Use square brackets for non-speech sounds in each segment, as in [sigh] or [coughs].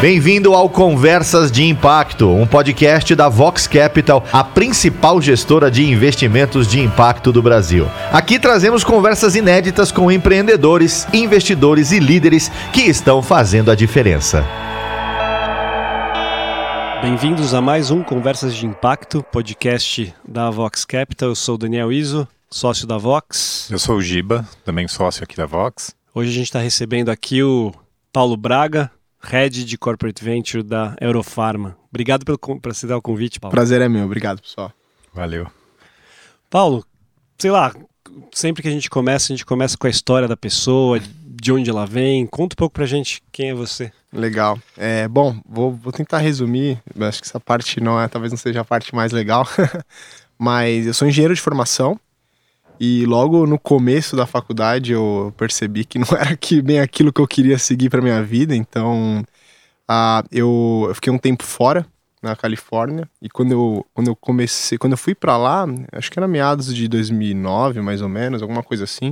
Bem-vindo ao Conversas de Impacto, um podcast da Vox Capital, a principal gestora de investimentos de impacto do Brasil. Aqui trazemos conversas inéditas com empreendedores, investidores e líderes que estão fazendo a diferença. Bem-vindos a mais um Conversas de Impacto, podcast da Vox Capital. Eu sou o Daniel Iso, sócio da Vox. Eu sou o Giba, também sócio aqui da Vox. Hoje a gente está recebendo aqui o Paulo Braga, Head de Corporate Venture da Eurofarma. Obrigado pelo, por aceitar o convite, Paulo. Prazer é meu, obrigado, pessoal. Valeu. Paulo, sei lá, sempre que a gente começa, a gente começa com a história da pessoa, de onde ela vem. Conta um pouco pra gente quem é você. Legal. É, bom, vou, vou tentar resumir. Acho que essa parte não é, talvez não seja a parte mais legal. [laughs] Mas eu sou engenheiro de formação. E logo no começo da faculdade eu percebi que não [laughs] era que bem aquilo que eu queria seguir para minha vida, então uh, eu, eu, fiquei um tempo fora na Califórnia. E quando eu, quando eu comecei, quando eu fui para lá, acho que era meados de 2009 mais ou menos, alguma coisa assim,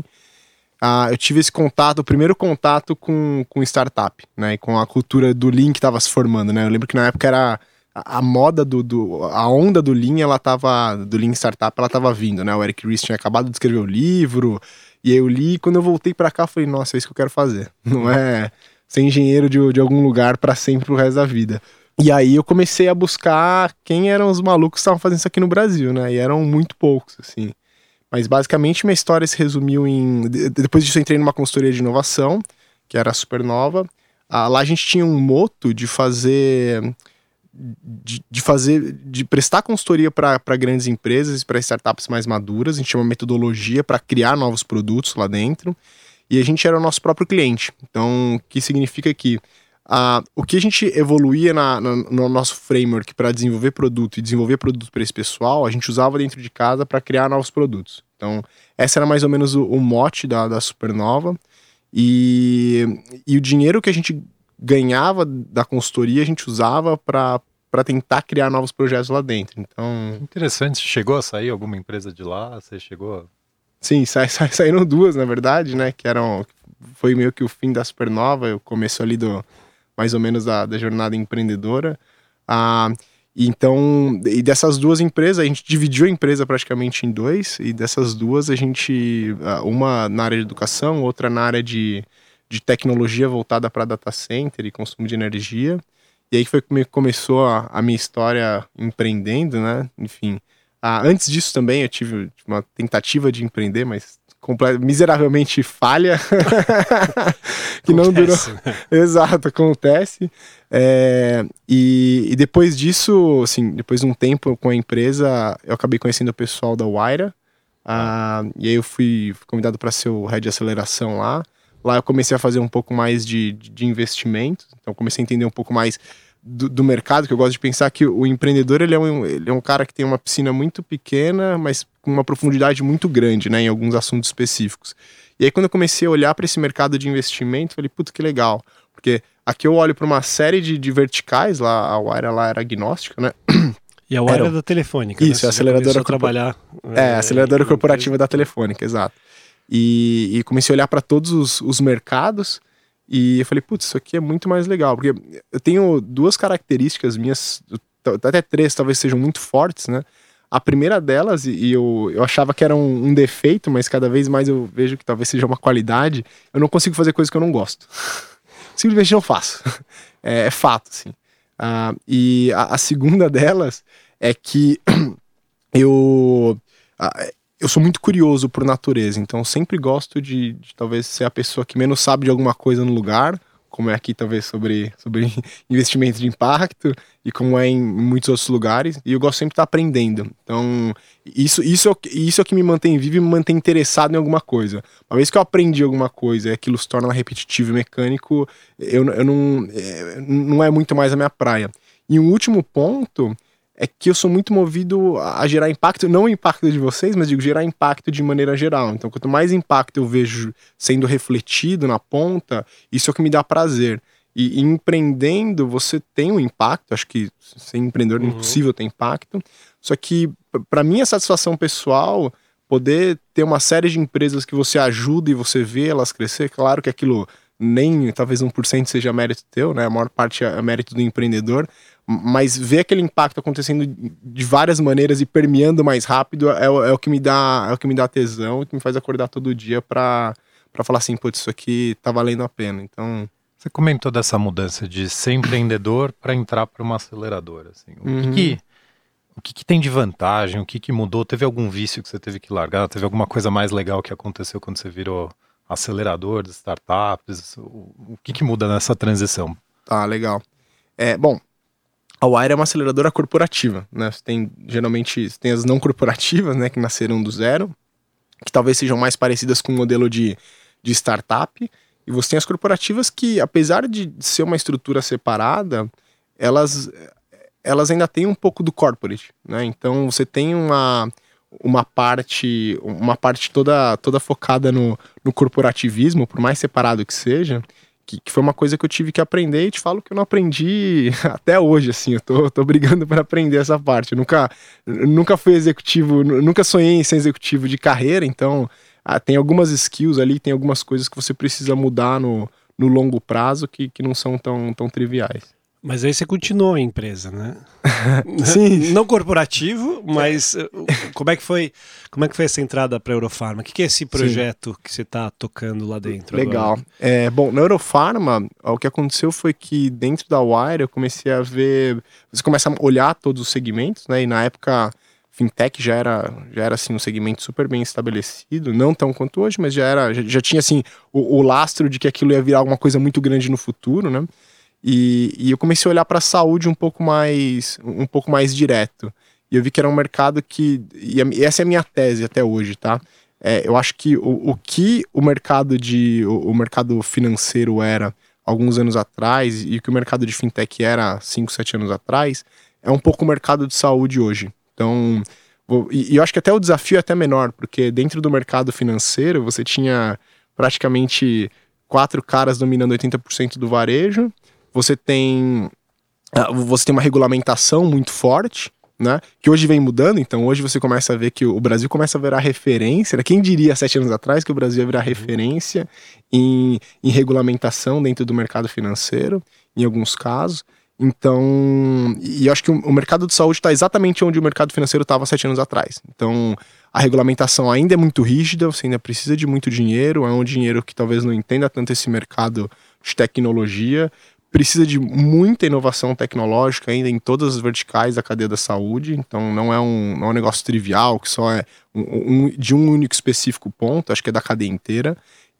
uh, eu tive esse contato, o primeiro contato com, com startup, né, e com a cultura do Lean que estava se formando, né, eu lembro que na época era a, moda do, do, a onda do Lean, ela tava, do Lean Startup, ela tava vindo, né? O Eric Ries tinha acabado de escrever o livro, e eu li, quando eu voltei para cá, eu falei, nossa, é isso que eu quero fazer. [laughs] Não é ser engenheiro de, de algum lugar para sempre pro resto da vida. E aí eu comecei a buscar quem eram os malucos que estavam fazendo isso aqui no Brasil, né? E eram muito poucos, assim. Mas basicamente minha história se resumiu em. Depois disso eu entrei numa consultoria de inovação, que era a Supernova. Ah, lá a gente tinha um moto de fazer de, de, fazer, de prestar consultoria para grandes empresas para startups mais maduras. A gente tinha uma metodologia para criar novos produtos lá dentro e a gente era o nosso próprio cliente. Então, o que significa que uh, o que a gente evoluía na, na, no nosso framework para desenvolver produto e desenvolver produto para esse pessoal, a gente usava dentro de casa para criar novos produtos. Então, essa era mais ou menos o, o mote da, da Supernova. E, e o dinheiro que a gente ganhava da consultoria, a gente usava para para tentar criar novos projetos lá dentro. Então. Interessante. Chegou a sair alguma empresa de lá? Você chegou? A... Sim, sa sa saíram duas, na verdade, né? Que eram. Foi meio que o fim da Supernova, o começo ali do. Mais ou menos da, da jornada empreendedora. Ah, então, e dessas duas empresas, a gente dividiu a empresa praticamente em dois, e dessas duas a gente, ah, uma na área de educação, outra na área de, de tecnologia voltada para data center e consumo de energia. E aí foi que começou a, a minha história empreendendo, né? Enfim. Ah, antes disso também eu tive uma tentativa de empreender, mas miseravelmente falha. [laughs] que não durou. Né? [laughs] Exato, acontece. É, e, e, depois disso, assim, depois de um tempo com a empresa, eu acabei conhecendo o pessoal da Waira. Ah, e aí eu fui, fui convidado para ser o head de aceleração lá. Lá eu comecei a fazer um pouco mais de, de investimento, então comecei a entender um pouco mais do, do, mercado, que eu gosto de pensar que o empreendedor ele é, um, ele é um cara que tem uma piscina muito pequena, mas com uma profundidade muito grande, né, em alguns assuntos específicos. E aí quando eu comecei a olhar para esse mercado de investimento, falei, puta que legal, porque aqui eu olho para uma série de, de verticais, lá a Wire lá era agnóstica, né? E a [coughs] Wire era, é da Telefônica. Isso, né? a aceleradora trabalhar. É, é, a aceleradora corporativa da Telefônica, exato. E, e comecei a olhar para todos os, os mercados e eu falei, putz, isso aqui é muito mais legal, porque eu tenho duas características minhas, até três talvez sejam muito fortes, né? A primeira delas, e eu, eu achava que era um, um, defeito, mas cada vez mais eu vejo que talvez seja uma qualidade, eu não consigo fazer coisas que eu não gosto. [laughs] Simplesmente não faço. [laughs] É, é fato, assim. Uh, e a, a, segunda [laughs] delas é que [clears throat] eu. Uh, eu sou muito curioso por natureza, então sempre gosto de, de, talvez ser a pessoa que menos sabe de alguma coisa no lugar, como é aqui talvez sobre, sobre [laughs] investimento de impacto e como é em muitos outros lugares, e eu gosto sempre de estar aprendendo. Então, isso, isso, é, isso é o que me mantém vivo e me mantém interessado em alguma coisa. Uma vez que eu aprendi alguma coisa e aquilo se torna repetitivo e mecânico, eu, eu não, é, não é muito mais a minha praia. E um último ponto é que eu sou muito movido a gerar impacto, não o impacto de vocês, mas digo gerar impacto de maneira geral. Então, quanto mais impacto eu vejo sendo refletido na ponta, isso é o que me dá prazer. E, empreendendo, você tem um impacto, acho que ser empreendedor é uhum. é impossível ter impacto. Só que, para mim, a satisfação pessoal, poder ter uma série de empresas que você ajuda e você vê elas crescer, claro que aquilo nem talvez 1% seja mérito teu, né? A maior parte é mérito do empreendedor, mas ver aquele impacto acontecendo de várias maneiras e permeando mais rápido é, é, o que me dá é o que me dá tesão e que me faz acordar todo dia para falar assim, putz, isso aqui tá valendo a pena. Então, você comentou dessa mudança de ser empreendedor para entrar para uma aceleradora, assim. O uhum. que, que o que, que, tem de vantagem? O que, que mudou? Teve algum vício que você teve que largar? Teve alguma coisa mais legal que aconteceu quando você virou acelerador de startups? O, o que, que muda nessa transição? Tá, legal. É, bom, a Wire é uma aceleradora corporativa, né? Você tem, geralmente, você tem as não corporativas, né, que nasceram do zero, que talvez sejam mais parecidas com o modelo de, de startup, e você tem as corporativas que, apesar de ser uma estrutura separada, elas elas ainda têm um pouco do corporate, né? Então você tem uma, uma parte uma parte toda toda focada no, no corporativismo, por mais separado que seja, que, que, foi uma coisa que eu tive que aprender e te falo que eu não aprendi [laughs] até hoje, assim, eu tô, tô brigando para aprender essa parte. Eu nunca, nunca fui executivo, nunca sonhei em ser executivo de carreira, então ah, tem algumas skills ali, tem algumas coisas que você precisa mudar no, no longo prazo que, que não são tão, tão triviais. Mas aí você continuou a empresa, né? [laughs] [laughs] Sim. Não corporativo, mas uh, como é que foi, como é que foi essa entrada para a Eurofarma? O que, que é esse projeto Sim. que você está tocando lá dentro? Legal. É, bom, na Eurofarma, o que aconteceu foi que dentro da Wire eu comecei a ver, você começa a olhar todos os segmentos, né? E na época fintech já era, já era assim um segmento super bem estabelecido, não tão quanto hoje, mas já era, já, já tinha assim o, o lastro de que aquilo ia virar alguma coisa muito grande no futuro, né? E, e eu comecei a olhar para a saúde um pouco mais um pouco mais direto. E eu vi que era um mercado que. E essa é a minha tese até hoje, tá? É, eu acho que o, o que o mercado de. O, o, mercado financeiro era alguns anos atrás e o que o mercado de fintech era 5, 7 anos atrás, é um pouco o mercado de saúde hoje. Então. E, e eu acho que até o desafio é até menor, porque dentro do mercado financeiro você tinha praticamente quatro caras dominando 80% do varejo você tem ah, você tem uma regulamentação muito forte, né? Que hoje vem mudando, então hoje você começa a ver que o Brasil começa a virar referência. Né? Quem diria sete anos atrás que o Brasil ia virar referência em, em regulamentação dentro do mercado financeiro, em alguns casos. Então, e eu acho que o, mercado de saúde está exatamente onde o mercado financeiro estava sete anos atrás. Então, a regulamentação ainda é muito rígida, você ainda precisa de muito dinheiro, é um dinheiro que talvez não entenda tanto esse mercado de tecnologia, precisa de muita inovação tecnológica ainda em todas as verticais da cadeia da saúde, então não é um, não é um negócio trivial que só é um, um, de um único específico ponto, acho que é da cadeia inteira.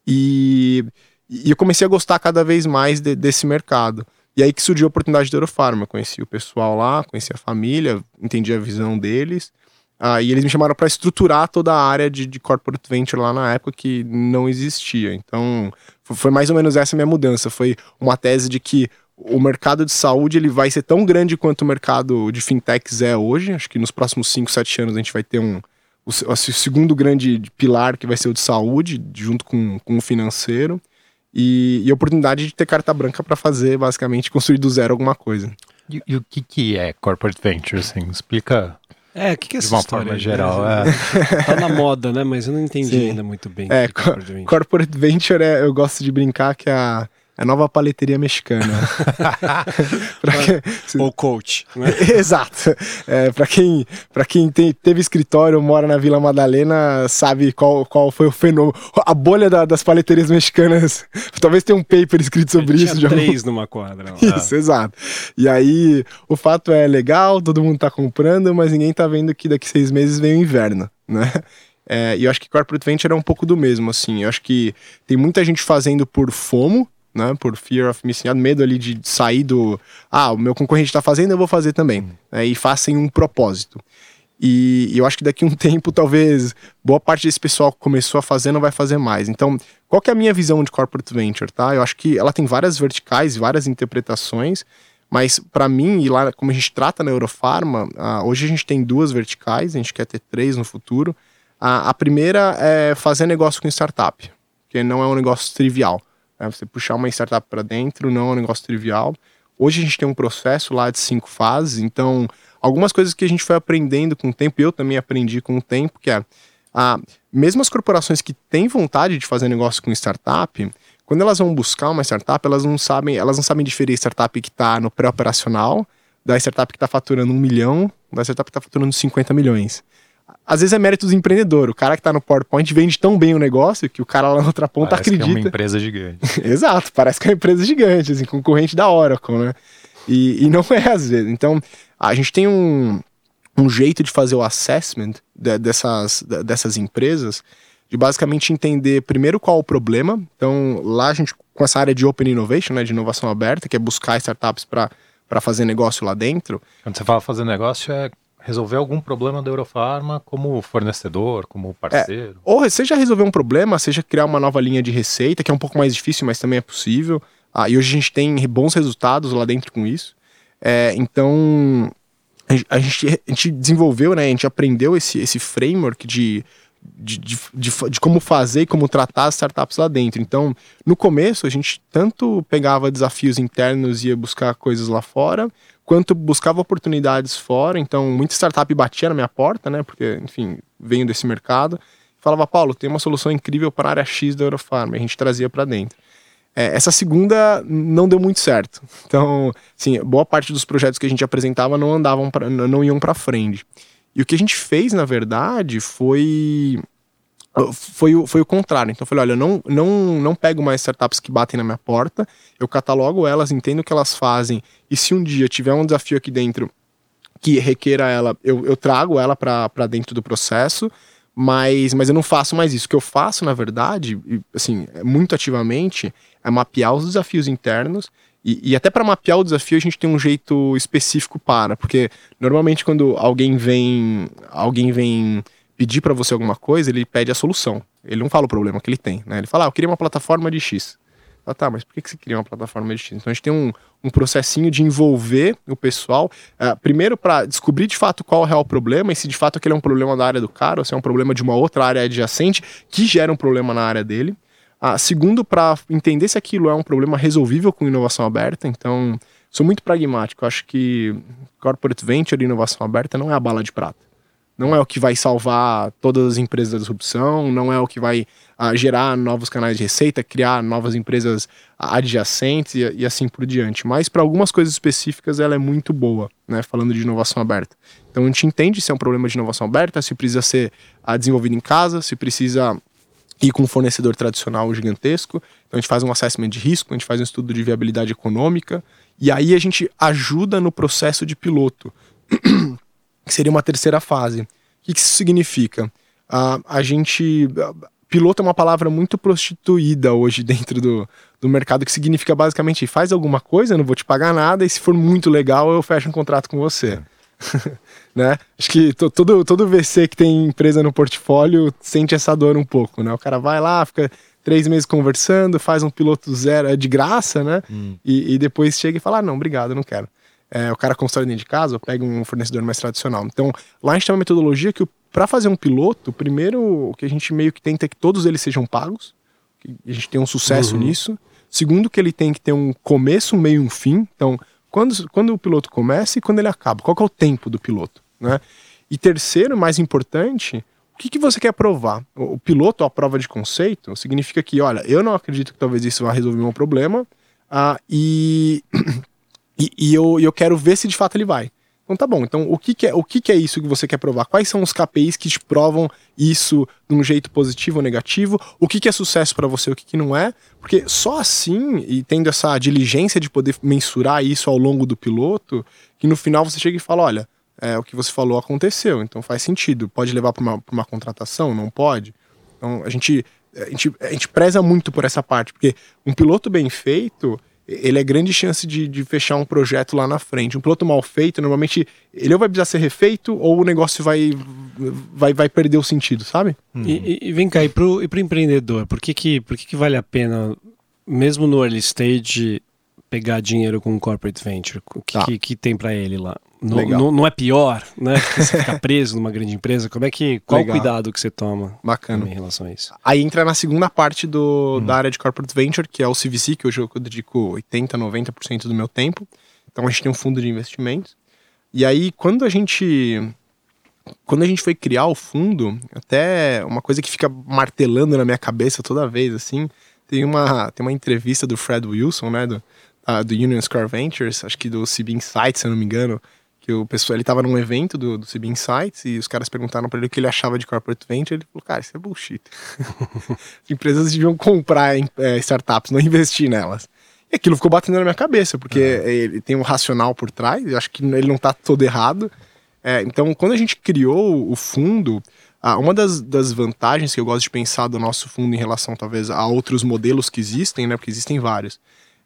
E, e eu comecei a gostar cada vez mais de, desse mercado. E aí que surgiu a oportunidade da Eurofarma. Eu conheci o pessoal lá, conheci a família, entendi a visão deles. Ah, e eles me chamaram para estruturar toda a área de, de corporate venture lá na época que não existia. Então, foi mais ou menos essa minha mudança. Foi uma tese de que o mercado de saúde ele vai ser tão grande quanto o mercado de fintechs é hoje. Acho que nos próximos 5, 7 anos a gente vai ter um o, o, segundo grande pilar que vai ser o de saúde, junto com, com o financeiro. E, e oportunidade de ter carta branca para fazer, basicamente, construir do zero alguma coisa. E, e, o que, que é corporate venture? Assim? Explica é, o que, que é essa De uma história? forma geral, [laughs] é. Tá na moda, né? Mas eu não entendi Sim. ainda muito bem. É, corporate, corporate venture, é, eu gosto de brincar que é a a nova paleteria mexicana. [laughs] que... Ou coach. Né? [laughs] Exato. É, para quem, pra quem tem, teve escritório, mora na Vila Madalena, sabe qual, qual foi o fenômeno. A bolha da, das paleterias mexicanas. [laughs] Talvez tenha um paper escrito sobre isso. Tinha três numa quadra. Isso, ah. exato. E aí, o fato é legal, todo mundo tá comprando, mas ninguém tá vendo que daqui seis meses vem o inverno, né? É, e eu acho que Corporate Venture é um pouco do mesmo, assim. Eu acho que tem muita gente fazendo por FOMO, né? Por fear of missing out, medo ali de sair do. Ah, o meu concorrente está fazendo, eu vou fazer também. Uhum. Né? E façam um propósito. E, e, eu acho que daqui a um [laughs] tempo, talvez, boa parte desse pessoal que começou a fazer não vai fazer mais. Então, qual que é a minha visão de corporate venture, tá? Eu acho que ela tem várias verticais, várias interpretações, mas para mim, e lá como a gente trata na Eurofarma, uh, hoje a gente tem duas verticais, a gente quer ter três no futuro. Uh, a primeira é fazer negócio com startup, que não é um negócio trivial. É, você puxar uma startup para dentro não é um negócio trivial. Hoje a gente tem um processo lá de cinco fases, então algumas coisas que a gente foi aprendendo com o tempo, eu também aprendi com o tempo, que é mesmo as corporações que têm vontade de fazer negócio com startup, quando elas vão buscar uma startup, elas não sabem, elas não sabem diferir startup que está no pré-operacional da startup que está faturando um milhão, da startup que está faturando 50 milhões. Às vezes é mérito do empreendedor. O cara que está no PowerPoint vende tão bem o negócio que o cara lá na outra ponta parece acredita. Que é uma empresa gigante. [laughs] Exato, parece que é uma empresa gigante, assim, concorrente da Oracle, né? E, e não é às vezes. Então, a gente tem um, um jeito de fazer o assessment de, dessas, de, dessas empresas de basicamente entender primeiro qual o problema. Então, lá a gente, com essa área de Open Innovation, né, de inovação aberta, que é buscar startups para fazer negócio lá dentro. Quando você fala fazer negócio, é resolver algum problema da Eurofarma como fornecedor, como parceiro. É, ou seja resolver um problema, seja criar uma nova linha de receita, que é um pouco mais difícil, mas também é possível. Ah, e hoje a gente tem bons resultados lá dentro com isso. É, então, a gente, a gente desenvolveu, né, a gente aprendeu esse, esse framework de de, de, de, de, como fazer e como tratar as startups lá dentro. Então, no começo, a gente tanto pegava desafios internos e ia buscar coisas lá fora, quanto buscava oportunidades fora. Então, muita startup batia na minha porta, né? Porque, enfim, venho desse mercado. Falava, Paulo, tem uma solução incrível para a área X da Eurofarm. A gente trazia para dentro. É, essa segunda não deu muito certo. Então, sim, boa parte dos projetos que a gente apresentava não andavam, pra, não iam para frente. E o que a gente fez, na verdade, foi foi o, foi o contrário. Então eu falei, olha, eu não, não, não pego mais startups que batem na minha porta, eu catalogo elas, entendo o que elas fazem, e se um dia tiver um desafio aqui dentro que requeira ela, eu, eu trago ela para dentro do processo, mas, mas eu não faço mais isso. O que eu faço, na verdade, assim, muito ativamente, é mapear os desafios internos. E, e até para mapear o desafio a gente tem um jeito específico para, porque normalmente quando alguém vem, alguém vem pedir para você alguma coisa, ele pede a solução. Ele não fala o problema que ele tem, né? Ele fala, ah, eu queria uma plataforma de X. Ah, tá, mas por que, você queria uma plataforma de X? Então a gente tem um, um processinho de envolver o pessoal, uh, primeiro para descobrir de fato qual é o real problema e se de fato aquele é um problema da área do cara ou se é um problema de uma outra área adjacente que gera um problema na área dele. Ah, segundo, para entender se aquilo é um problema resolvível com inovação aberta. Então, sou muito pragmático. Acho que corporate venture e inovação aberta não é a bala de prata. Não é o que vai salvar todas as empresas da disrupção, não é o que vai ah, gerar novos canais de receita, criar novas empresas adjacentes e, e assim por diante. Mas para algumas coisas específicas ela é muito boa, né? Falando de inovação aberta. Então a gente entende se é um problema de inovação aberta, se precisa ser ah, desenvolvido em casa, se precisa e com um fornecedor tradicional gigantesco. Então a gente faz um assessment de risco, a gente faz um estudo de viabilidade econômica e aí a gente ajuda no processo de piloto, [clears throat] que seria uma terceira fase. O que, que isso significa? Uh, a gente. Piloto é uma palavra muito prostituída hoje dentro do, do mercado, que significa basicamente faz alguma coisa, eu não vou te pagar nada, e se for muito legal, eu fecho um contrato com você. É. [laughs] né? Acho que todo, todo VC que tem empresa no portfólio sente essa dor um pouco, né? O cara vai lá, fica três meses conversando, faz um piloto zero é de graça, né? Hum. E, e, depois chega e fala, ah, não, obrigado, não quero. É, o cara constrói dentro de casa ou pega um fornecedor mais tradicional. Então, lá a gente tem uma metodologia que para fazer um piloto, primeiro o que a gente meio que tenta é que todos eles sejam pagos, que a gente tem um sucesso uhum. nisso. Segundo, que ele tem que ter um começo, um meio e um fim. Então, quando, quando o piloto começa e quando ele acaba? Qual é o tempo do piloto? Né? E terceiro, mais importante, o que, que você quer provar? O, o piloto, a prova de conceito, significa que, olha, eu não acredito que talvez isso vá resolver um problema uh, e, [clears throat] e, e, eu, eu quero ver se de fato ele vai. Então tá bom, então o que, que é, o que, que é isso que você quer provar? Quais são os KPIs que te provam isso de um jeito positivo ou negativo? O que, que é sucesso para você, o que, não é? Porque só assim, e tendo essa diligência de poder mensurar isso ao longo do piloto, que no final você chega e fala, olha, é, o que você falou aconteceu, então faz sentido. Pode levar para uma, uma contratação? Não pode? Então a gente, a, gente, a gente preza muito por essa parte, porque um piloto bem feito ele é grande chance de, de, fechar um projeto lá na frente. Um piloto mal feito, normalmente, ele ou vai precisar ser refeito ou o negócio vai, vai, vai perder o sentido, sabe? Uhum. E, e, vem cá, e pro, e pro empreendedor, por que que, por que que vale a pena, mesmo no early stage, pegar dinheiro com um corporate venture? O que, tá. que, que, tem para ele lá? Não, não, é pior, né? Você ficar preso numa grande empresa? Como é que. Qual Legal. o cuidado que você toma Bacana. em relação a isso? Aí entra na segunda parte do, uhum. da área de corporate venture, que é o CVC, que hoje eu dedico 80%, 90% do meu tempo. Então a gente tem um fundo de investimentos. E aí, quando a gente. Quando a gente foi criar o fundo, até uma coisa que fica martelando na minha cabeça toda vez, assim, Tem uma, tem uma entrevista do Fred Wilson, né, do, uh, do Union Square Ventures, acho que do CB Insights, se eu não me engano, que o pessoal, ele estava num evento do, do CB Insights e os caras perguntaram para ele o que ele achava de corporate venture, ele falou, cara, isso é bullshit. [laughs] As empresas deviam comprar é, startups, não investir nelas. E aquilo ficou batendo na minha cabeça, porque uhum. ele tem um racional por trás, eu acho que ele não está todo errado. É, então, quando a gente criou o fundo, ah, uma das, das vantagens que eu gosto de pensar do nosso fundo em relação, talvez, a outros modelos que existem, né, porque existem vários,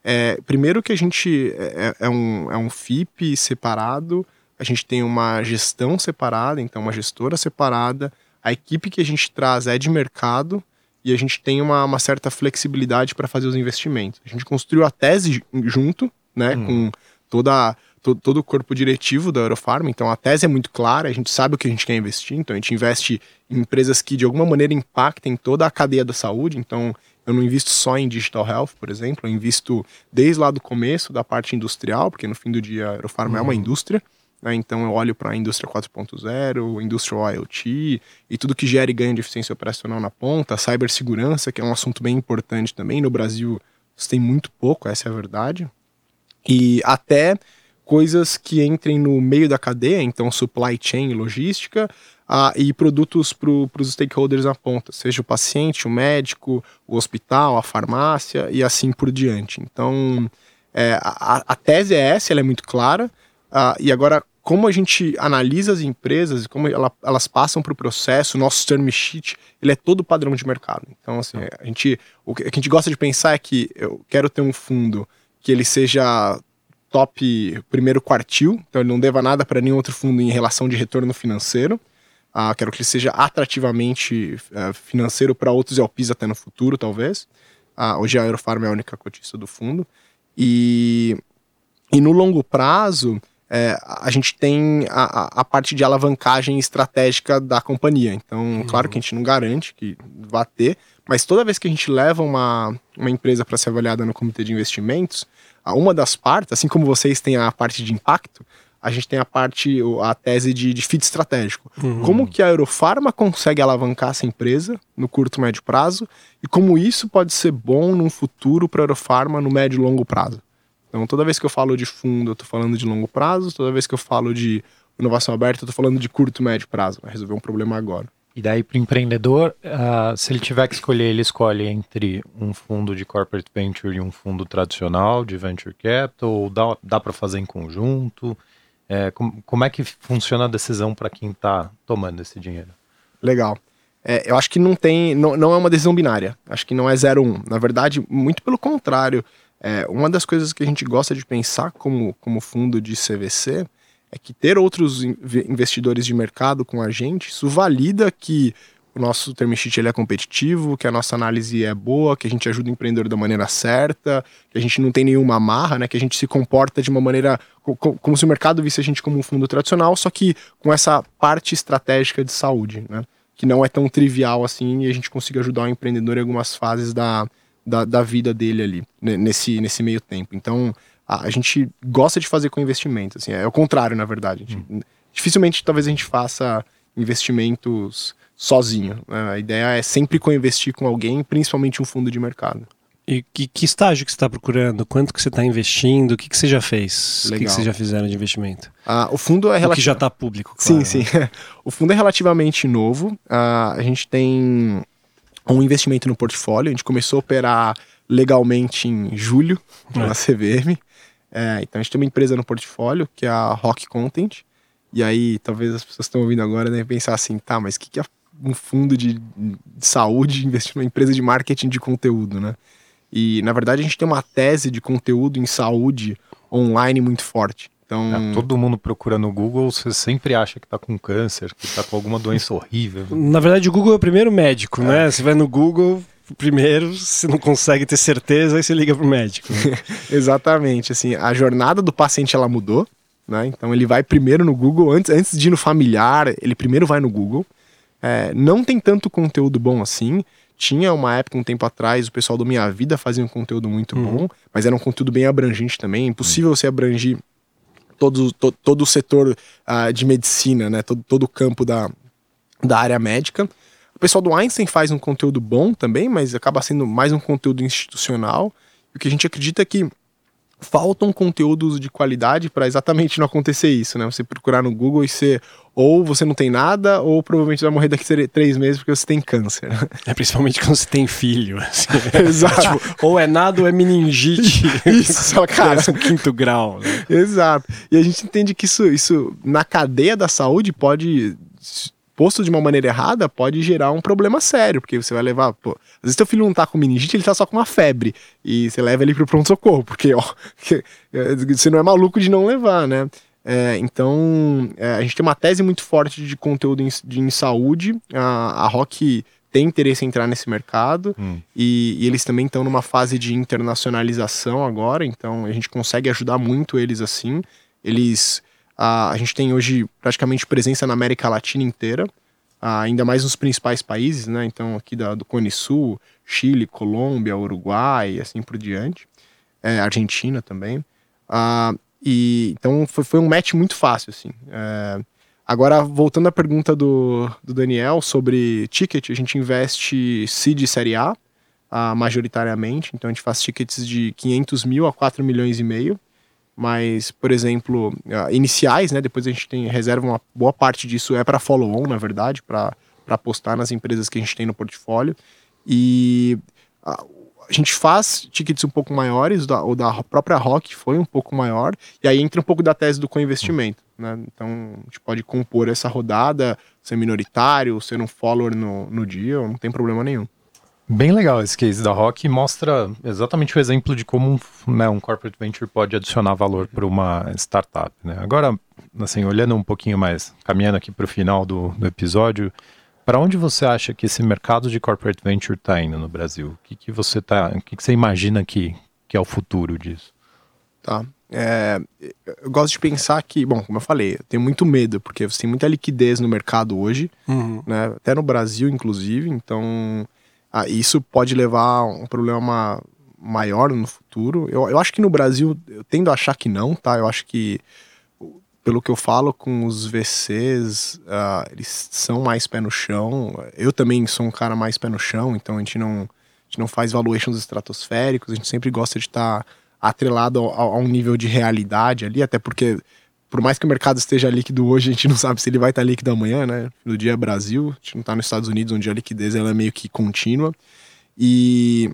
é, primeiro que a gente é, é, é, um, é um FIP separado, a gente tem uma gestão separada, então uma gestora separada, a equipe que a gente traz é de mercado e a gente tem uma, uma certa flexibilidade para fazer os investimentos. A gente construiu a tese junto, né, hum. com toda todo, todo o corpo diretivo da Eurofarma, então a tese é muito clara, a gente sabe o que a gente quer investir, então a gente investe em empresas que de alguma maneira impactem toda a cadeia da saúde, então eu não invisto só em digital health, por exemplo, eu invisto desde lá do começo da parte industrial, porque no fim do dia a Aerofarma uhum. é uma uhum. indústria, né? então eu olho para a indústria 4.0, industrial IoT e tudo que gere ganho de eficiência operacional na ponta, cibersegurança, que é um assunto bem importante também. No Brasil, você tem muito pouco, essa é a verdade. E até coisas que entrem no meio da cadeia, então supply chain e logística, ah, e produtos para os stakeholders na ponta, seja o paciente, o médico, o hospital, a farmácia e assim por diante. Então, é, a, a, tese é essa, ela é muito clara, ah, e agora, como a gente analisa as empresas, como ela, elas passam para o processo, nosso term sheet, ele é todo padrão de mercado. Então, assim, a gente, o que a gente gosta de pensar é que eu quero ter um fundo que ele seja top primeiro quartil, então ele não deva nada para nenhum outro fundo em relação de retorno financeiro. Ah, quero que ele seja atrativamente uh, financeiro para outros LPs até no futuro, talvez. Ah, hoje a Eurofarm é a única cotista do fundo. E, e no longo prazo, é, a gente tem a, a, parte de alavancagem estratégica da companhia. Então, uhum. claro que a gente não garante que vá ter, mas toda vez que a gente leva uma, uma empresa para ser avaliada no comitê de investimentos, uma das partes, assim como vocês têm a parte de impacto, a gente tem a parte, a tese de, de fit estratégico. Uhum. Como que a Eurofarma consegue alavancar essa empresa no curto e médio prazo e como isso pode ser bom num futuro para a Eurofarma no médio e longo prazo. Então, toda vez que eu falo de fundo, eu estou falando de longo prazo, toda vez que eu falo de inovação aberta, eu estou falando de curto e médio prazo, vai resolver um problema agora. E daí para o empreendedor, uh, se ele tiver que escolher, ele escolhe entre um fundo de corporate venture e um fundo tradicional de venture capital, ou dá, dá para fazer em conjunto? É, com, como é que funciona a decisão para quem está tomando esse dinheiro? Legal. É, eu acho que não tem, não, não é uma decisão binária. Acho que não é 0 um. Na verdade, muito pelo contrário. É, uma das coisas que a gente gosta de pensar como, como fundo de CVC é que ter outros investidores de mercado com a gente, isso valida que o nosso term sheet ele é competitivo, que a nossa análise é boa, que a gente ajuda o empreendedor da maneira certa, que a gente não tem nenhuma amarra, né, que a gente se comporta de uma maneira como se o mercado visse a gente como um fundo tradicional, só que com essa parte estratégica de saúde, né, que não é tão trivial assim e a gente consiga ajudar o empreendedor em algumas fases da, da, da vida dele ali, nesse, nesse meio tempo. Então, a, a, gente gosta de fazer com investimentos. Assim, é o contrário, na verdade. Gente, hum. Dificilmente, talvez a gente faça investimentos sozinho. Né? A ideia é sempre co-investir com alguém, principalmente um fundo de mercado. E que, que estágio que você está procurando? Quanto que você está investindo? O que, que você já fez? Legal. O que, que vocês já fizeram de investimento? Ah, o fundo é relativamente... que já está público, claro. Sim, sim. [laughs] o fundo é relativamente novo. Ah, a gente tem um investimento no portfólio. A gente começou a operar legalmente em julho, na é. CVM. É, então a gente tem uma empresa no portfólio, que é a Rock Content. E aí, talvez as pessoas que estão ouvindo agora devem pensar assim, tá, mas o que, que é um fundo de, de saúde [laughs] investir numa empresa de marketing de conteúdo, né? E, na verdade, a gente tem uma tese de conteúdo em saúde online muito forte. Então... É, todo mundo procura no Google, você sempre acha que está com câncer, que está com alguma doença [laughs] horrível. Na verdade, o Google é o primeiro médico, é. né? Você vai no Google, primeiro, se não consegue ter certeza, aí você liga pro médico. Né? [laughs] Exatamente, assim, a jornada do paciente ela mudou, né? Então ele vai primeiro no Google, antes, antes de ir no familiar, ele primeiro vai no Google. É, não tem tanto conteúdo bom assim. Tinha uma época, um tempo atrás, o pessoal do Minha Vida fazia um conteúdo muito uhum. bom, mas era um conteúdo bem abrangente também. É impossível uhum. você abrangir todo, todo, todo o setor uh, de medicina, né? Todo, todo o campo da, da área médica pessoal do Einstein faz um conteúdo bom também, mas acaba sendo mais um conteúdo institucional. O que a gente acredita é que faltam conteúdos de qualidade para exatamente não acontecer isso, né? Você procurar no Google e ser ou você não tem nada, ou provavelmente vai morrer daqui a três meses porque você tem câncer. [laughs] É principalmente quando você tem filho. Assim. [laughs] Exato. tipo, ou é nada ou é meningite. [laughs] Isso, cara. É quinto grau. Né? Exato. E a gente entende que isso, isso na cadeia da saúde pode posto de uma maneira errada, pode gerar um problema sério, porque você vai levar, pô, às vezes teu filho não tá com meningite, ele tá só com uma febre, e você leva ele pro pronto-socorro, porque, ó, você não é maluco de não levar, né? É, então, é, a gente tem uma tese muito forte de conteúdo em, de, em saúde, a, a Rock tem interesse em entrar nesse mercado, hum. e, e eles também estão numa fase de internacionalização agora, então a gente consegue ajudar muito eles assim, eles a, gente tem hoje praticamente presença na América Latina inteira, ainda mais nos principais países, né? Então, aqui da, do Cone Sul, Chile, Colômbia, Uruguai, assim por diante. É, Argentina também. Ah, e, então, foi, foi um match muito fácil, assim. É, agora, voltando à pergunta do, do Daniel sobre ticket, a gente investe seed série A, ah, majoritariamente. Então, a gente faz tickets de 500 mil a 4 milhões e meio mas, por exemplo, uh, iniciais, né? Depois a gente tem reserva uma boa parte disso é para follow-on, na verdade, para apostar nas empresas que a gente tem no portfólio. E uh, a gente faz tickets um pouco maiores, da, o da própria Rock foi um pouco maior, e aí entra um pouco da tese do co-investimento. Né? Então, a gente pode compor essa rodada, ser minoritário, ser um follower no, no dia, não tem problema nenhum. Bem legal esse case da Rock mostra exatamente o exemplo de como um, né, um corporate venture pode adicionar valor para uma startup. Né? Agora, assim, olhando um pouquinho mais, caminhando aqui para o final do, do episódio, para onde você acha que esse mercado de corporate venture está indo no Brasil? O que, que você tá, o que, que você imagina que, que é o futuro disso? Tá. É, eu gosto de pensar que, bom, como eu falei, eu tenho muito medo, porque você tem muita liquidez no mercado hoje, uhum. né, até no Brasil, inclusive, então ah, isso pode levar a um problema maior no futuro. Eu, eu acho que no Brasil, eu tendo a achar que não, tá? Eu acho que, pelo que eu falo com os VCs, uh, ah, eles são mais pé no chão. Eu também sou um cara mais pé no chão, então a gente não, a gente não faz valuations estratosféricos, a gente sempre gosta de estar tá atrelado a, a um nível de realidade ali, até porque por mais que o mercado esteja líquido hoje, a gente não sabe se ele vai estar líquido amanhã, né? No dia é Brasil, a gente não está nos Estados Unidos, onde a liquidez ela é meio que contínua. E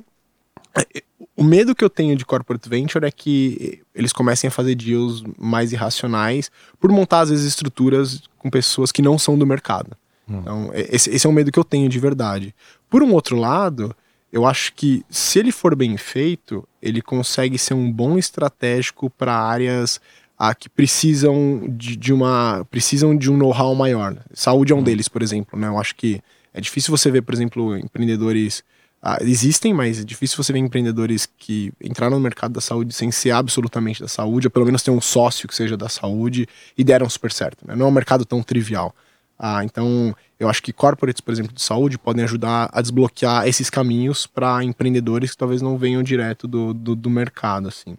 o medo que eu tenho de corporate venture é que eles comecem a fazer deals mais irracionais por montar, às vezes, estruturas com pessoas que não são do mercado. Hum. Então, esse, esse é um medo que eu tenho de verdade. Por um outro lado, eu acho que se ele for bem feito, ele consegue ser um bom estratégico para áreas a que precisam de, de uma precisam de um know-how maior. Saúde é um uhum. deles, por exemplo. Né? Eu acho que é difícil você ver, por exemplo, empreendedores. Ah, existem, mas é difícil você ver empreendedores que entraram no mercado da saúde sem ser absolutamente da saúde, ou pelo menos ter um sócio que seja da saúde e deram super certo. Né? Não é um mercado tão trivial. Ah, então, eu acho que corporates, por exemplo, de saúde, podem ajudar a desbloquear esses caminhos para empreendedores que talvez não venham direto do, do, do mercado. assim.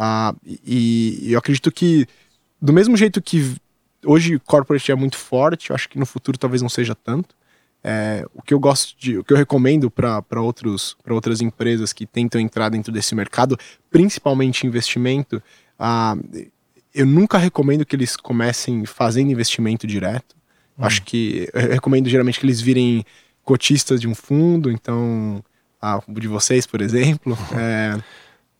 Ah, e, e eu acredito que, do mesmo jeito que hoje corporate é muito forte, eu acho que no futuro talvez não seja tanto. É, o que eu gosto de, o que eu recomendo para outros para outras empresas que tentam entrar dentro desse mercado, principalmente investimento, ah, eu nunca recomendo que eles comecem fazendo investimento direto. Hum. Acho que eu recomendo geralmente que eles virem cotistas de um fundo, então ah, de vocês, por exemplo. [laughs] É,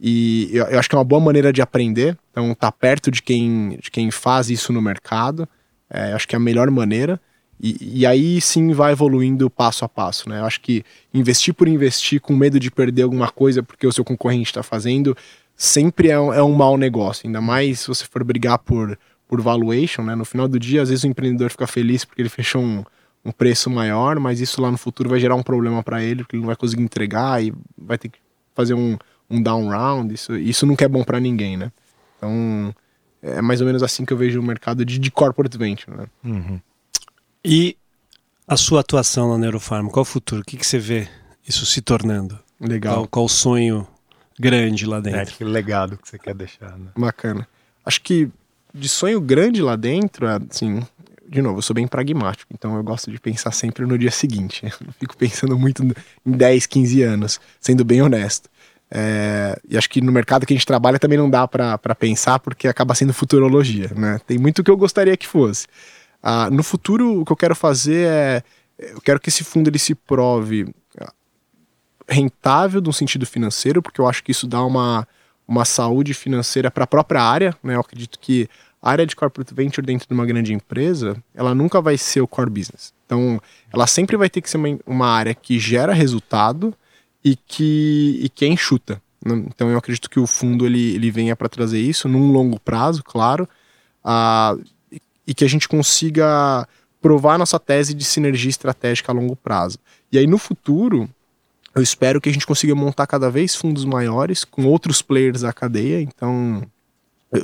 e eu, eu, acho que é uma boa maneira de aprender. Então, tá perto de quem, de quem faz isso no mercado. É, acho que é a melhor maneira. E, e, aí sim vai evoluindo passo a passo, né? Eu acho que investir por investir com medo de perder alguma coisa porque o seu concorrente está fazendo sempre é um, é um mau negócio. Ainda mais se você for brigar por, por valuation, né? No final do dia, às vezes o empreendedor fica feliz porque ele fechou um, um preço maior, mas isso lá no futuro vai gerar um problema para ele, porque ele não vai conseguir entregar e vai ter que fazer um, um down round, isso, isso nunca é bom para ninguém, né? Então, é mais ou menos assim que eu vejo o mercado de, de corporate venture, né? Uhum. E a sua atuação na Neurofarm, qual o futuro? O que, que você vê isso se tornando? Legal. Qual, qual o sonho grande lá dentro? É, que legado que você quer deixar, né? Bacana. Acho que de sonho grande lá dentro, assim, de novo, eu sou bem pragmático, então eu gosto de pensar sempre no dia seguinte. [laughs] Eu não fico pensando muito em 10, 15 anos, sendo bem honesto. É, e acho que no mercado que a gente trabalha também não dá para pensar, porque acaba sendo futurologia, né? Tem muito que eu gostaria que fosse. Ah, no futuro, o que eu quero fazer é. Eu quero que esse fundo ele se prove ah, rentável no sentido financeiro, porque eu acho que isso dá uma, uma saúde financeira para a própria área. Né? Eu acredito que a área de corporate venture dentro de uma grande empresa, ela nunca vai ser o core business. Então, ela sempre vai ter que ser uma, uma área que gera resultado e que, e que é enxuta. Né? Então, eu acredito que o fundo ele, ele venha para trazer isso num longo prazo, claro, uh, e que a gente consiga provar nossa tese de sinergia estratégica a longo prazo. E aí, no futuro, eu espero que a gente consiga montar cada vez fundos maiores com outros players da cadeia. Então,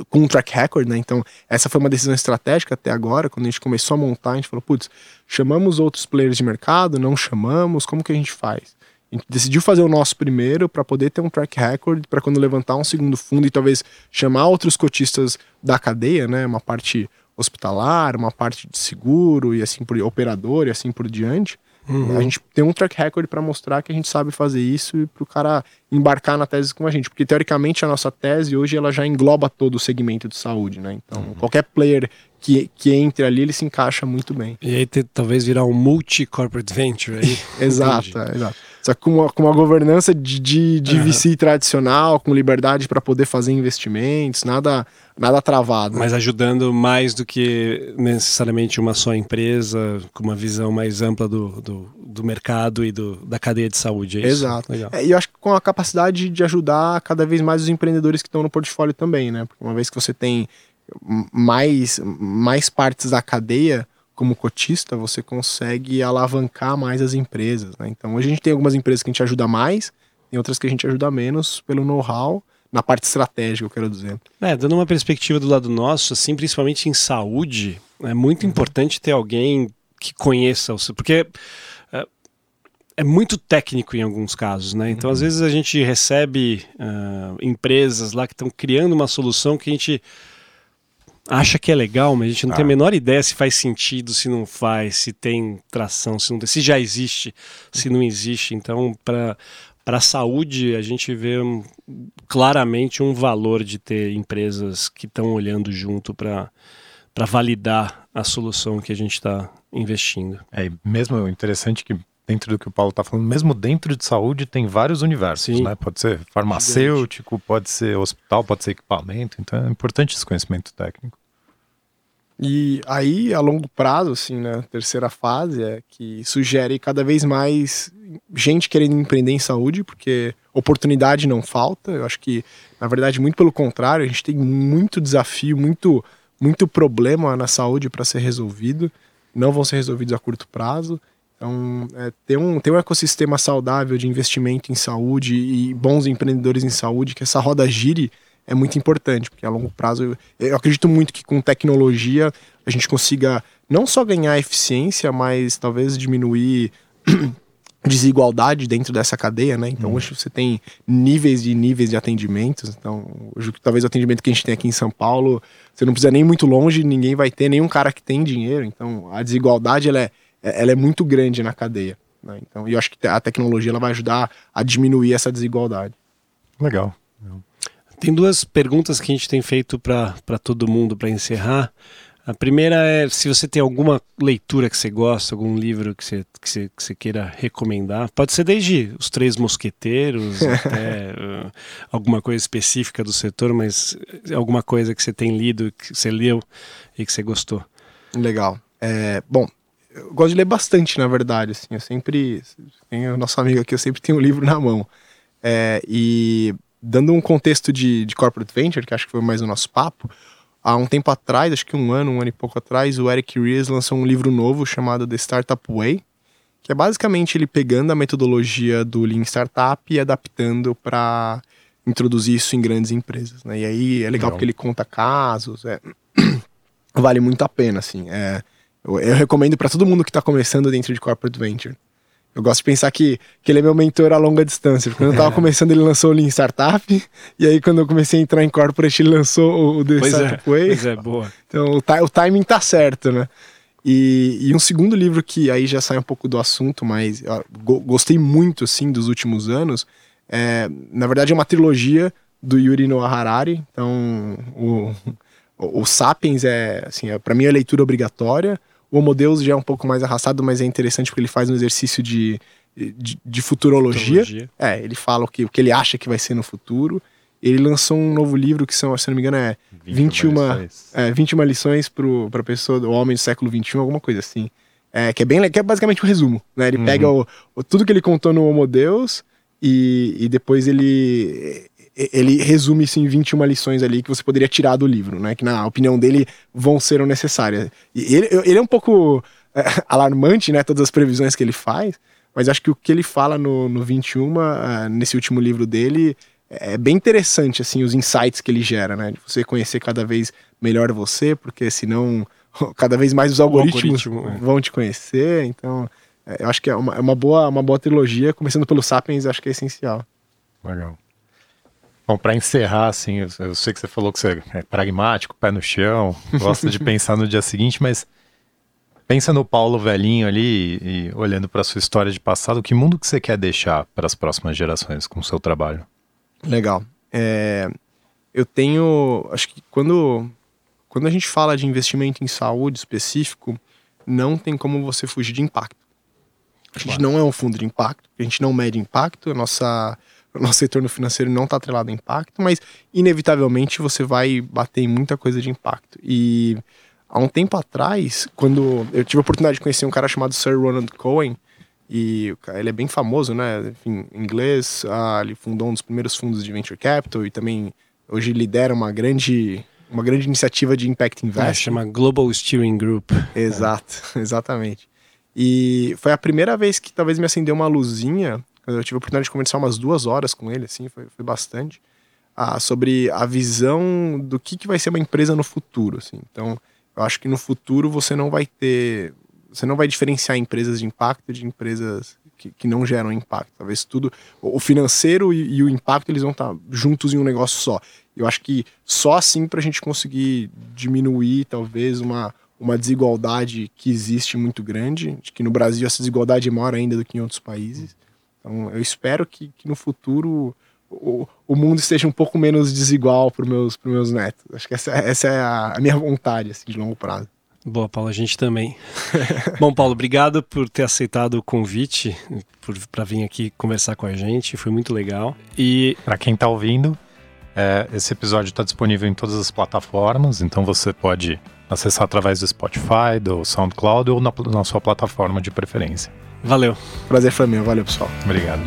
com um track record, né? Então, essa foi uma decisão estratégica até agora, quando a gente começou a montar, a gente falou, putz, chamamos outros players de mercado, não chamamos, como que a gente faz? A gente decidiu fazer o nosso primeiro para poder ter um track record, para quando levantar um segundo fundo e talvez chamar outros cotistas da cadeia, né? Uma parte hospitalar, uma parte de seguro e assim por operador e assim por diante, Uhum. A gente tem um track record para mostrar que a gente sabe fazer isso e para o cara embarcar na tese com a gente. Porque, teoricamente, a nossa tese hoje ela já engloba todo o segmento de saúde, né? Então, uhum. qualquer player que, que entre ali, ele se encaixa muito bem. E aí, talvez virar um multi-corporate venture aí. [laughs] exato, é, exato. Só que com uma, com uma governança de, de, de uhum. VC tradicional, com liberdade para poder fazer investimentos, nada nada travado. Mas ajudando mais do que necessariamente uma só empresa, com uma visão mais ampla do, do, do mercado e do, da cadeia de saúde, é Exato. É, e eu acho que com a capacidade de ajudar cada vez mais os empreendedores que estão no portfólio também, né? Porque uma vez que você tem mais, mais partes da cadeia como cotista, você consegue alavancar mais as empresas, né? Então hoje a gente tem algumas empresas que a gente ajuda mais, tem outras que a gente ajuda menos pelo know-how, na parte estratégica, eu quero dizer. É, dando uma perspectiva do lado nosso, assim, principalmente em saúde, é muito uhum. importante ter alguém que conheça o porque é, é, muito técnico em alguns casos, né? Então, uhum. às vezes a gente recebe uh, empresas lá que estão criando uma solução que a gente acha que é legal, mas a gente não ah. tem a menor ideia se faz sentido, se não faz, se tem tração, se não tem, se já existe, se não existe. Então, para para a saúde, a gente vê claramente um valor de ter empresas que estão olhando junto para validar a solução que a gente está investindo. É mesmo interessante que dentro do que o Paulo está falando, mesmo dentro de saúde tem vários universos, Sim. né? Pode ser farmacêutico, pode ser hospital, pode ser equipamento, então é importante esse conhecimento técnico. E aí, a longo prazo, assim, na né, terceira fase, é que sugere cada vez mais gente querendo empreender em saúde, porque oportunidade não falta. Eu acho que, na verdade, muito pelo contrário, a gente tem muito desafio, muito, muito problema na saúde para ser resolvido. Não vão ser resolvidos a curto prazo. Então, é, ter, um, ter um ecossistema saudável de investimento em saúde e bons empreendedores em saúde, que essa roda gire é muito importante, porque a longo prazo eu, eu acredito muito que com tecnologia a gente consiga não só ganhar eficiência, mas talvez diminuir [clears throat] desigualdade dentro dessa cadeia, né? Então hum. hoje você tem níveis e níveis de atendimentos. Então, hoje talvez o atendimento que a gente tem aqui em São Paulo, você não precisa nem muito longe, ninguém vai ter nenhum cara que tem dinheiro. Então, a desigualdade ela é, ela é muito grande na cadeia. Né? Então, eu acho que a tecnologia ela vai ajudar a diminuir essa desigualdade. Legal. Tem duas perguntas que a gente tem feito para todo mundo para encerrar. A primeira é se você tem alguma leitura que você gosta, algum livro que você, que você, que você queira recomendar. Pode ser desde Os Três Mosqueteiros [laughs] até uh, alguma coisa específica do setor, mas alguma coisa que você tem lido, que você leu e que você gostou. Legal. É, bom, eu gosto de ler bastante, na verdade. Assim, eu sempre. Tem o nosso amigo aqui, eu sempre tenho um livro na mão. É, e dando um contexto de, de corporate venture, que acho que foi mais o nosso papo, há um tempo atrás, acho que um ano, um ano e pouco atrás, o Eric Ries lançou um livro novo chamado The Startup Way, que é basicamente ele pegando a metodologia do Lean Startup e adaptando para introduzir isso em grandes empresas. Né? E aí é legal Não. porque ele conta casos, é... [clears throat] vale muito a pena, assim. É... Eu, eu recomendo para todo mundo que está começando dentro de corporate venture. Eu gosto de pensar que, que ele é meu mentor a longa distância. Quando eu tava [laughs] começando, ele lançou o Lean Startup. E aí, quando eu comecei a entrar em corporate, ele lançou o, The pois Startup é, Way. Pois é, boa. Então, o, o timing tá certo, né? E, e, um segundo livro que aí já sai um pouco do assunto, mas go gostei muito assim dos últimos anos, é, na verdade é uma trilogia do Yuri Noah Harari. Então, o, o, o Sapiens é, assim, é, para mim é leitura obrigatória. O Homo Deus já é um pouco mais arrastado, mas é interessante porque ele faz um exercício de, de, de futurologia. futurologia. É, ele fala o que, o que ele acha que vai ser no futuro. Ele lançou um novo livro que são, se não me engano, é 21, 21 lições, é, 21 lições para pessoa, o homem do século XXI, alguma coisa assim. É, que é bem que é basicamente um resumo. Né? Ele uhum. pega o, o, tudo que ele contou no Homo Deus e, e depois ele ele resume isso em 21 lições ali que você poderia tirar do livro, né? Que na opinião dele vão ser necessárias. E ele, ele é um pouco é, [laughs] alarmante, né? Todas as previsões que ele faz, mas acho que o que ele fala no, no 21, uh, é, nesse último livro dele, é bem interessante, assim, os insights que ele gera, né? De você conhecer cada vez melhor você, porque senão [laughs] cada vez mais os algoritmos algoritmo, é. vão te conhecer. Então, é, eu acho que é uma, é uma, boa, uma boa trilogia. Começando pelo Sapiens, acho que é essencial. Legal. Bom, para encerrar, assim, eu, eu, sei que você falou que você é pragmático, pé no chão, [laughs] gosta de pensar no dia seguinte, mas pensa no Paulo velhinho ali e, e olhando para sua história de passado, que mundo que você quer deixar para as próximas gerações com o seu trabalho? Legal. É, eu tenho, acho que quando quando a gente fala de investimento em saúde específico, não tem como você fugir de impacto. A gente claro. não é um fundo de impacto, a gente não mede impacto, a nossa nosso retorno financeiro não está atrelado a impacto, mas inevitavelmente você vai bater em muita coisa de impacto. E há um tempo atrás, quando eu tive a oportunidade de conhecer um cara chamado Sir Ronald Cohen, e ele é bem famoso, né? Enfim, em inglês, ah, ele fundou um dos primeiros fundos de venture capital e também hoje lidera uma grande uma grande iniciativa de impact é, investing. É, chama Global Steering Group. Exato, é. [laughs] exatamente. E foi a primeira vez que talvez me acendeu uma luzinha eu tive a oportunidade de conversar umas duas horas com ele, assim, foi, foi bastante. Ah, sobre a visão do que, que vai ser uma empresa no futuro, assim. Então, eu acho que no futuro você não vai ter... Você não vai diferenciar empresas de impacto de empresas que, que não geram impacto. Talvez tudo... O financeiro e, e o impacto, eles vão estar juntos em um negócio só. Eu acho que só assim para a gente conseguir diminuir, talvez, uma, uma desigualdade que existe muito grande, que no Brasil essa desigualdade é maior ainda do que em outros países. Então, eu espero que, que no futuro o, o, mundo esteja um pouco menos desigual para os meus, meus netos. Acho que essa, essa é a, a, minha vontade assim, de longo prazo. Boa, Paulo, a gente também. [laughs] Bom, Paulo, obrigado por ter aceitado o convite para vir aqui conversar com a gente, foi muito legal. E para quem está ouvindo, é, esse episódio está disponível em todas as plataformas, então você pode acessar através do Spotify, do SoundCloud ou na, na sua plataforma de preferência. Valeu. Prazer foi meu. Valeu, pessoal. Obrigado.